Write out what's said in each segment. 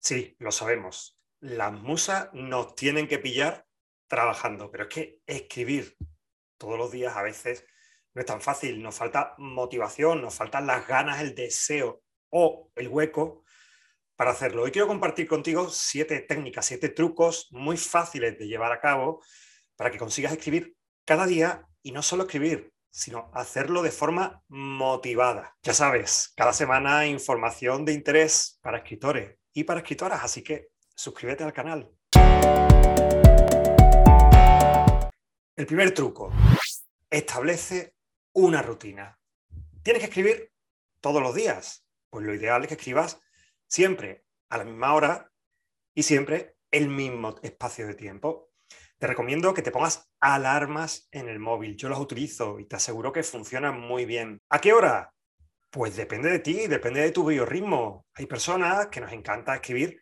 Sí, lo sabemos. Las musas nos tienen que pillar trabajando, pero es que escribir todos los días a veces no es tan fácil. Nos falta motivación, nos faltan las ganas, el deseo o el hueco para hacerlo. Hoy quiero compartir contigo siete técnicas, siete trucos muy fáciles de llevar a cabo para que consigas escribir cada día y no solo escribir, sino hacerlo de forma motivada. Ya sabes, cada semana información de interés para escritores y para escritoras, así que suscríbete al canal. El primer truco, establece una rutina. Tienes que escribir todos los días, pues lo ideal es que escribas siempre a la misma hora y siempre el mismo espacio de tiempo. Te recomiendo que te pongas alarmas en el móvil. Yo las utilizo y te aseguro que funcionan muy bien. ¿A qué hora? Pues depende de ti, depende de tu biorritmo. Hay personas que nos encanta escribir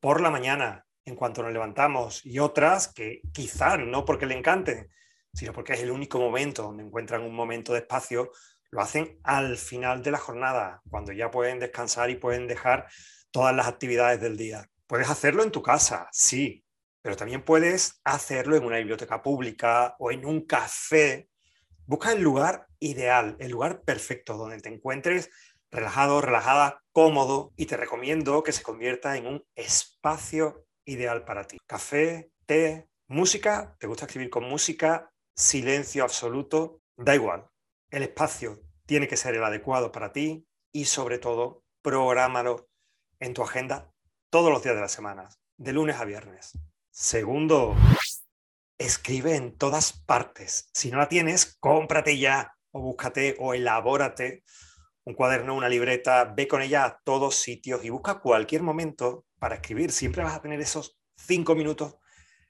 por la mañana, en cuanto nos levantamos, y otras que quizás no porque le encanten, sino porque es el único momento donde encuentran un momento de espacio, lo hacen al final de la jornada, cuando ya pueden descansar y pueden dejar todas las actividades del día. Puedes hacerlo en tu casa, sí, pero también puedes hacerlo en una biblioteca pública o en un café Busca el lugar ideal, el lugar perfecto, donde te encuentres relajado, relajada, cómodo y te recomiendo que se convierta en un espacio ideal para ti. Café, té, música, ¿te gusta escribir con música? Silencio absoluto, da igual. El espacio tiene que ser el adecuado para ti y sobre todo, prográmalo en tu agenda todos los días de la semana, de lunes a viernes. Segundo, escribe en todas partes. Si no la tienes, cómprate ya o búscate o elabórate un cuaderno, una libreta, ve con ella a todos sitios y busca cualquier momento para escribir. Siempre vas a tener esos cinco minutos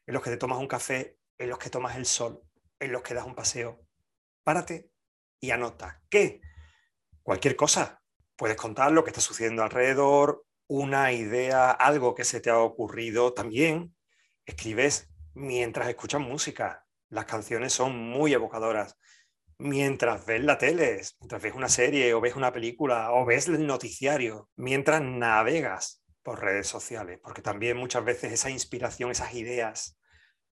en los que te tomas un café, en los que tomas el sol, en los que das un paseo. Párate y anota. ¿Qué? Cualquier cosa. Puedes contar lo que está sucediendo alrededor, una idea, algo que se te ha ocurrido. También escribes mientras escuchas música. Las canciones son muy evocadoras. Mientras ves la tele, mientras ves una serie o ves una película o ves el noticiario, mientras navegas por redes sociales, porque también muchas veces esa inspiración, esas ideas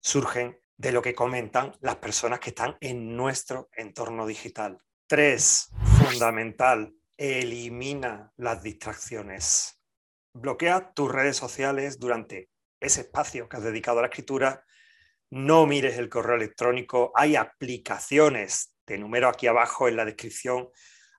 surgen de lo que comentan las personas que están en nuestro entorno digital. Tres, fundamental, elimina las distracciones. Bloquea tus redes sociales durante ese espacio que has dedicado a la escritura no mires el correo electrónico, hay aplicaciones, te número aquí abajo en la descripción,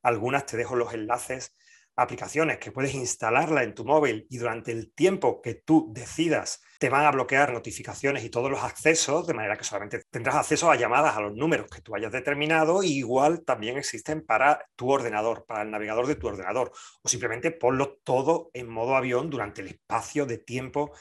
algunas te dejo los enlaces, aplicaciones que puedes instalarla en tu móvil y durante el tiempo que tú decidas te van a bloquear notificaciones y todos los accesos, de manera que solamente tendrás acceso a llamadas a los números que tú hayas determinado, igual también existen para tu ordenador, para el navegador de tu ordenador, o simplemente ponlo todo en modo avión durante el espacio de tiempo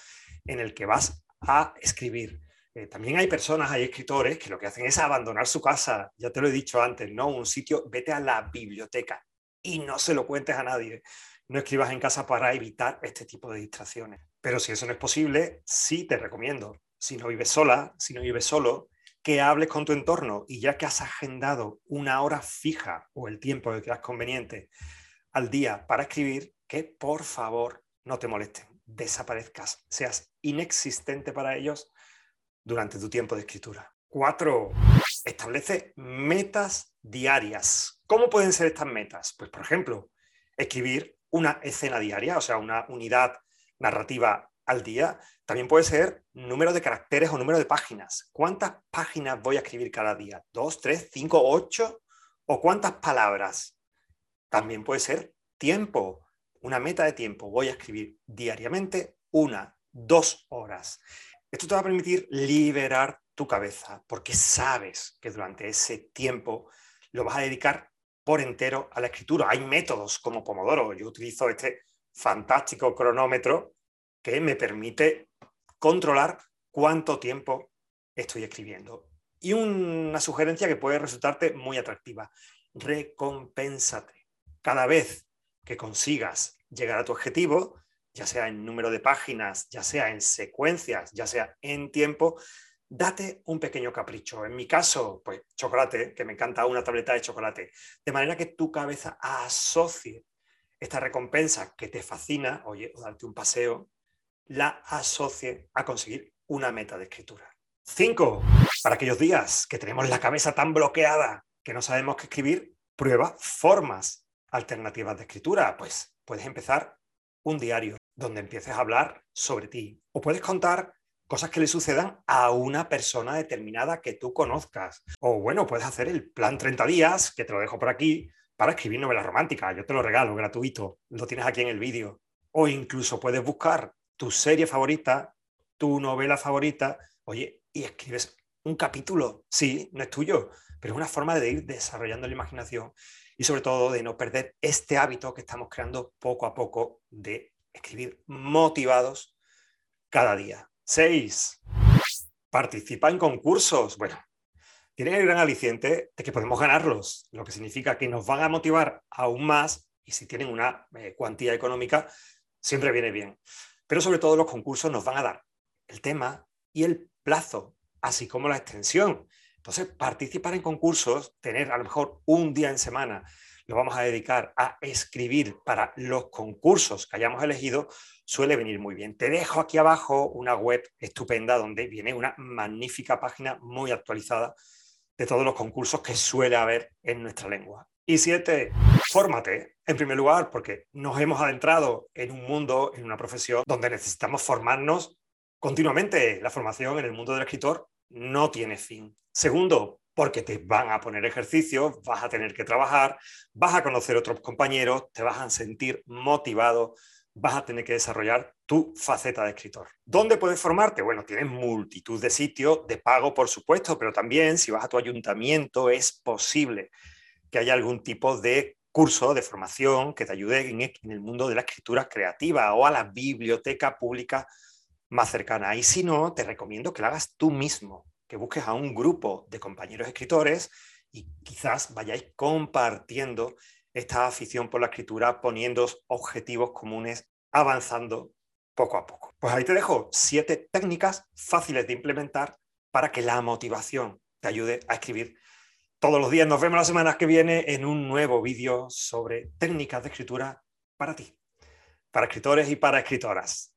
en el que vas a escribir. Eh, también hay personas, hay escritores que lo que hacen es abandonar su casa, ya te lo he dicho antes, ¿no? Un sitio, vete a la biblioteca y no se lo cuentes a nadie. No escribas en casa para evitar este tipo de distracciones. Pero si eso no es posible, sí te recomiendo, si no vives sola, si no vives solo, que hables con tu entorno y ya que has agendado una hora fija o el tiempo que creas conveniente al día para escribir, que por favor no te molesten, desaparezcas, seas inexistente para ellos durante tu tiempo de escritura. Cuatro, establece metas diarias. ¿Cómo pueden ser estas metas? Pues, por ejemplo, escribir una escena diaria, o sea, una unidad narrativa al día. También puede ser número de caracteres o número de páginas. ¿Cuántas páginas voy a escribir cada día? ¿Dos, tres, cinco, ocho? ¿O cuántas palabras? También puede ser tiempo, una meta de tiempo. Voy a escribir diariamente una, dos horas. Esto te va a permitir liberar tu cabeza porque sabes que durante ese tiempo lo vas a dedicar por entero a la escritura. Hay métodos como Pomodoro. Yo utilizo este fantástico cronómetro que me permite controlar cuánto tiempo estoy escribiendo. Y una sugerencia que puede resultarte muy atractiva. Recompénsate. Cada vez que consigas llegar a tu objetivo, ya sea en número de páginas, ya sea en secuencias, ya sea en tiempo, date un pequeño capricho. En mi caso, pues chocolate, que me encanta una tableta de chocolate, de manera que tu cabeza asocie esta recompensa que te fascina, oye, o darte un paseo, la asocie a conseguir una meta de escritura. Cinco, para aquellos días que tenemos la cabeza tan bloqueada que no sabemos qué escribir, prueba formas alternativas de escritura. Pues puedes empezar un diario donde empieces a hablar sobre ti o puedes contar cosas que le sucedan a una persona determinada que tú conozcas. O bueno, puedes hacer el plan 30 días, que te lo dejo por aquí, para escribir novela romántica. Yo te lo regalo gratuito, lo tienes aquí en el vídeo. O incluso puedes buscar tu serie favorita, tu novela favorita, oye, y escribes un capítulo. Sí, no es tuyo, pero es una forma de ir desarrollando la imaginación y sobre todo de no perder este hábito que estamos creando poco a poco de escribir motivados cada día. Seis, participa en concursos. Bueno, tienen el gran aliciente de que podemos ganarlos, lo que significa que nos van a motivar aún más y si tienen una eh, cuantía económica, siempre viene bien. Pero sobre todo los concursos nos van a dar el tema y el plazo, así como la extensión. Entonces, participar en concursos, tener a lo mejor un día en semana, lo vamos a dedicar a escribir para los concursos que hayamos elegido, suele venir muy bien. Te dejo aquí abajo una web estupenda donde viene una magnífica página muy actualizada de todos los concursos que suele haber en nuestra lengua. Y siete, fórmate, en primer lugar, porque nos hemos adentrado en un mundo, en una profesión donde necesitamos formarnos continuamente. La formación en el mundo del escritor no tiene fin. Segundo, porque te van a poner ejercicios, vas a tener que trabajar, vas a conocer otros compañeros, te vas a sentir motivado, vas a tener que desarrollar tu faceta de escritor. ¿Dónde puedes formarte? Bueno, tienes multitud de sitios de pago, por supuesto, pero también si vas a tu ayuntamiento es posible que haya algún tipo de curso de formación que te ayude en el mundo de la escritura creativa o a la biblioteca pública más cercana. Y si no, te recomiendo que lo hagas tú mismo que busques a un grupo de compañeros escritores y quizás vayáis compartiendo esta afición por la escritura, poniendo objetivos comunes, avanzando poco a poco. Pues ahí te dejo siete técnicas fáciles de implementar para que la motivación te ayude a escribir todos los días. Nos vemos la semana que viene en un nuevo vídeo sobre técnicas de escritura para ti, para escritores y para escritoras.